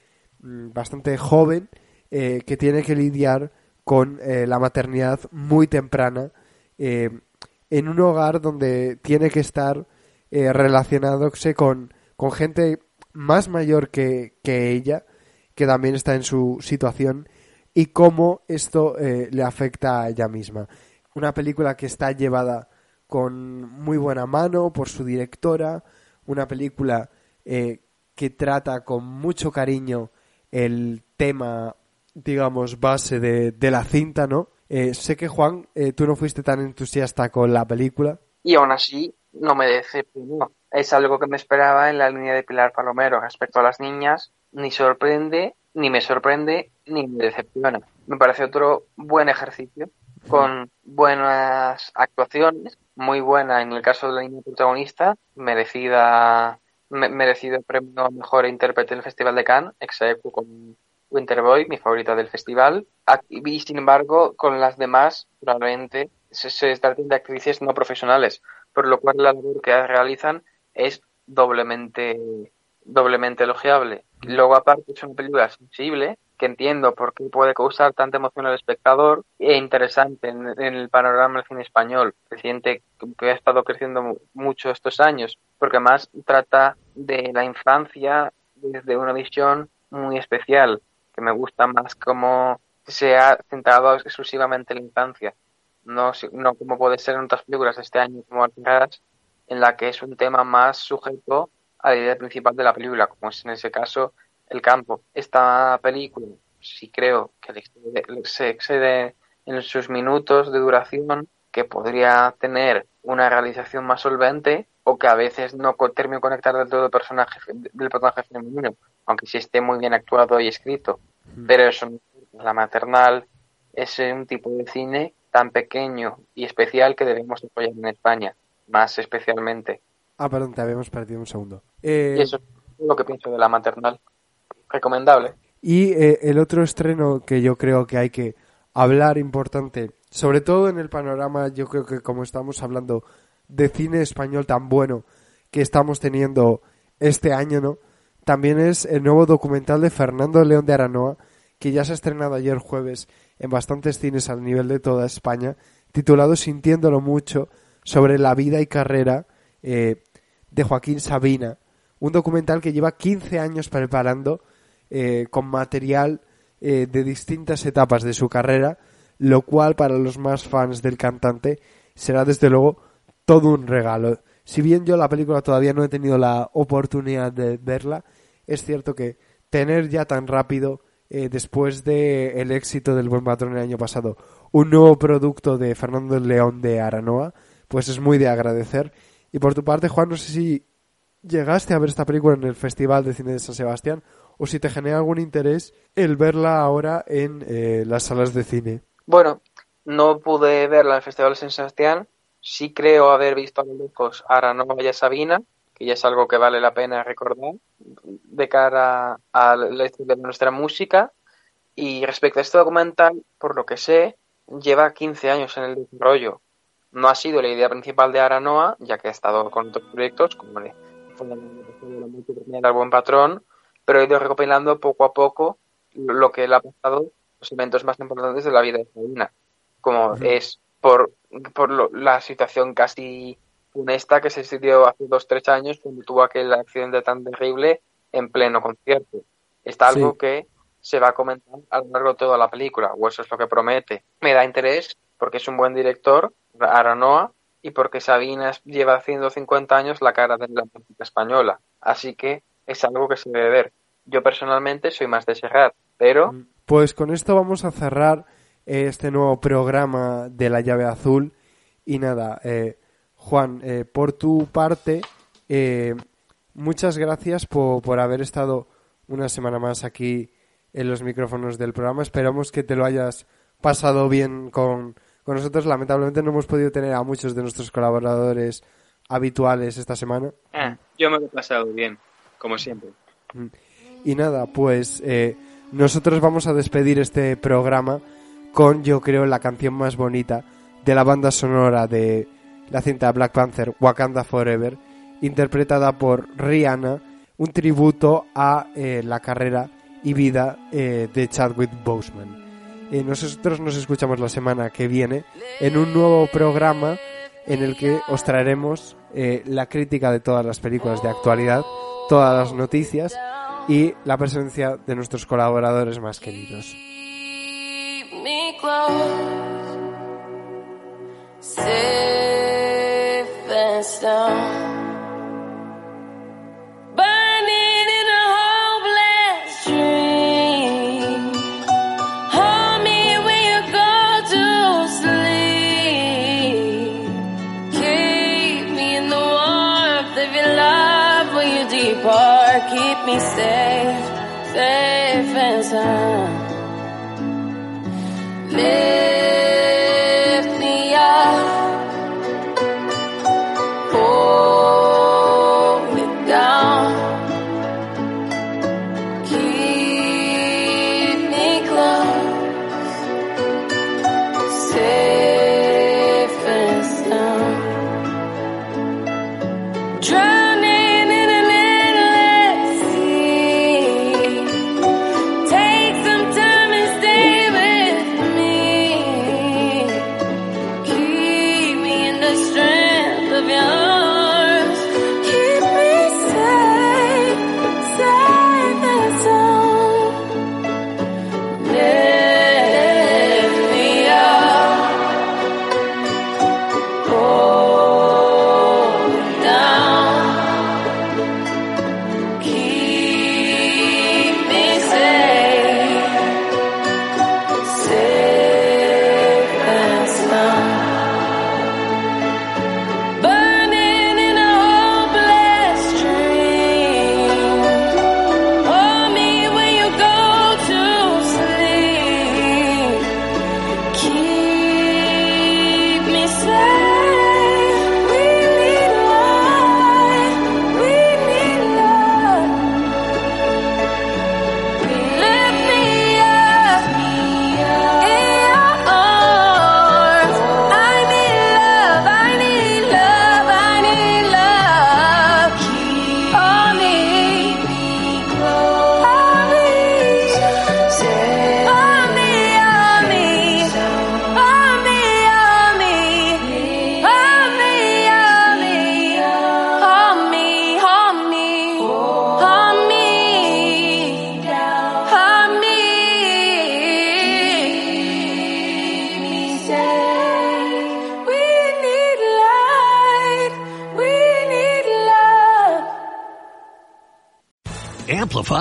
Speaker 2: mm, bastante joven eh, que tiene que lidiar con eh, la maternidad muy temprana en un hogar donde tiene que estar relacionándose con, con gente más mayor que, que, ella, que también está en su situación, y cómo esto le afecta a ella misma. Una película que está llevada con muy buena mano por su directora, una película eh, que trata con mucho cariño el tema, digamos, base de, de la cinta, ¿no? Eh, sé que Juan, eh, tú no fuiste tan entusiasta con la película.
Speaker 3: Y aún así, no me decepcionó. Es algo que me esperaba en la línea de Pilar Palomero. Respecto a las niñas, ni sorprende, ni me sorprende, ni me decepciona. Me parece otro buen ejercicio, con buenas actuaciones, muy buena en el caso de la niña protagonista, merecida merecido el premio mejor intérprete en el Festival de Cannes, excepto con Winterboy, mi favorita del festival. Y sin embargo, con las demás, probablemente se, se tratan de actrices no profesionales, por lo cual la labor que realizan es doblemente, doblemente elogiable. Luego, aparte, es una película sensible, que entiendo por qué puede causar tanta emoción al espectador e interesante en, el panorama del cine español, reciente que ha estado creciendo mucho estos años, porque más trata de la infancia desde una visión muy especial, que me gusta más como se ha centrado exclusivamente en la infancia, no, no como puede ser en otras películas de este año como Alcaraz, en la que es un tema más sujeto a la idea principal de la película, como es en ese caso el campo. Esta película, sí creo que se excede en sus minutos de duración, que podría tener una realización más solvente o que a veces no termine de conectar del todo el personaje, del personaje femenino, aunque sí esté muy bien actuado y escrito. Pero eso, la maternal es un tipo de cine tan pequeño y especial que debemos apoyar en España, más especialmente.
Speaker 2: Ah, perdón, te habíamos perdido un segundo.
Speaker 3: Eh... Y eso es lo que pienso de la maternal recomendable.
Speaker 2: Y eh, el otro estreno que yo creo que hay que hablar importante, sobre todo en el panorama, yo creo que como estamos hablando de cine español tan bueno que estamos teniendo este año, ¿no? También es el nuevo documental de Fernando León de Aranoa, que ya se ha estrenado ayer jueves en bastantes cines al nivel de toda España, titulado Sintiéndolo mucho, sobre la vida y carrera eh, de Joaquín Sabina, un documental que lleva 15 años preparando eh, con material eh, de distintas etapas de su carrera, lo cual para los más fans del cantante será desde luego todo un regalo. Si bien yo la película todavía no he tenido la oportunidad de verla, es cierto que tener ya tan rápido, eh, después del el éxito del Buen Patrón el año pasado, un nuevo producto de Fernando León de Aranoa, pues es muy de agradecer. Y por tu parte, Juan, no sé si llegaste a ver esta película en el Festival de Cine de San Sebastián o si te genera algún interés el verla ahora en eh, las salas de cine.
Speaker 3: Bueno, no pude verla en el Festival de San Sebastián. Sí creo haber visto a lo lejos y a Sabina, que ya es algo que vale la pena recordar de cara a la historia de nuestra música. Y respecto a este documental, por lo que sé, lleva 15 años en el desarrollo. No ha sido la idea principal de Aranoa, ya que ha estado con otros proyectos, como el la Buen Patrón, pero he ido recopilando poco a poco lo que le ha pasado, los eventos más importantes de la vida de Sabina, como es por, por la situación casi funesta que se sucedió hace dos tres años cuando tuvo aquel accidente tan terrible en pleno concierto. Está algo que se va a comentar a lo largo de toda la película, o eso es lo que promete. Me da interés porque es un buen director, Aranoa, y porque Sabina lleva haciendo 50 años la cara de la música española. Así que es algo que se debe ver. Yo personalmente soy más de Serrat, pero... Mm,
Speaker 2: pues con esto vamos a cerrar este nuevo programa de la llave azul. Y nada, eh, Juan, eh, por tu parte, eh, muchas gracias por, por haber estado una semana más aquí en los micrófonos del programa. Esperamos que te lo hayas pasado bien con, con nosotros. Lamentablemente no hemos podido tener a muchos de nuestros colaboradores habituales esta semana.
Speaker 3: Ah, yo me lo he pasado bien como siempre.
Speaker 2: Y nada, pues eh, nosotros vamos a despedir este programa con, yo creo, la canción más bonita de la banda sonora de la cinta Black Panther, Wakanda Forever, interpretada por Rihanna, un tributo a eh, la carrera y vida eh, de Chadwick Boseman. Eh, nosotros nos escuchamos la semana que viene en un nuevo programa en el que os traeremos eh, la crítica de todas las películas de actualidad, todas las noticias y la presencia de nuestros colaboradores más queridos.
Speaker 4: instead.